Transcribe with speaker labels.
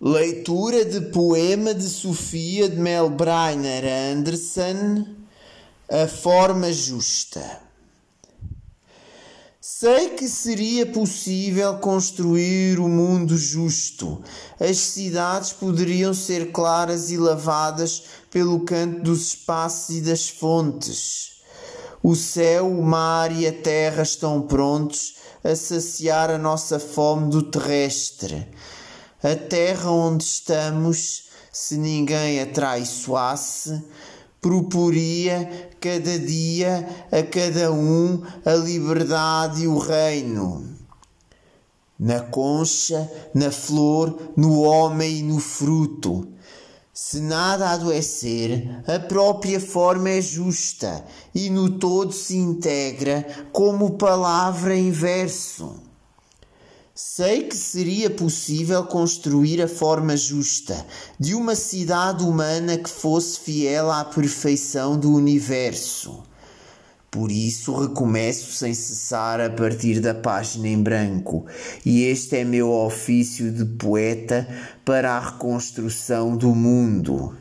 Speaker 1: Leitura de poema de Sofia de Melbreiner Anderson, A Forma Justa. Sei que seria possível construir o um mundo justo. As cidades poderiam ser claras e lavadas pelo canto dos espaços e das fontes. O céu, o mar e a terra estão prontos a saciar a nossa fome do terrestre a terra onde estamos, se ninguém a traiçoasse, proporia cada dia a cada um a liberdade e o reino. Na concha, na flor, no homem e no fruto. Se nada adoecer, a própria forma é justa e no todo se integra como palavra em verso. Sei que seria possível construir a forma justa de uma cidade humana que fosse fiel à perfeição do universo. Por isso recomeço sem cessar a partir da página em branco, e este é meu ofício de poeta para a reconstrução do mundo.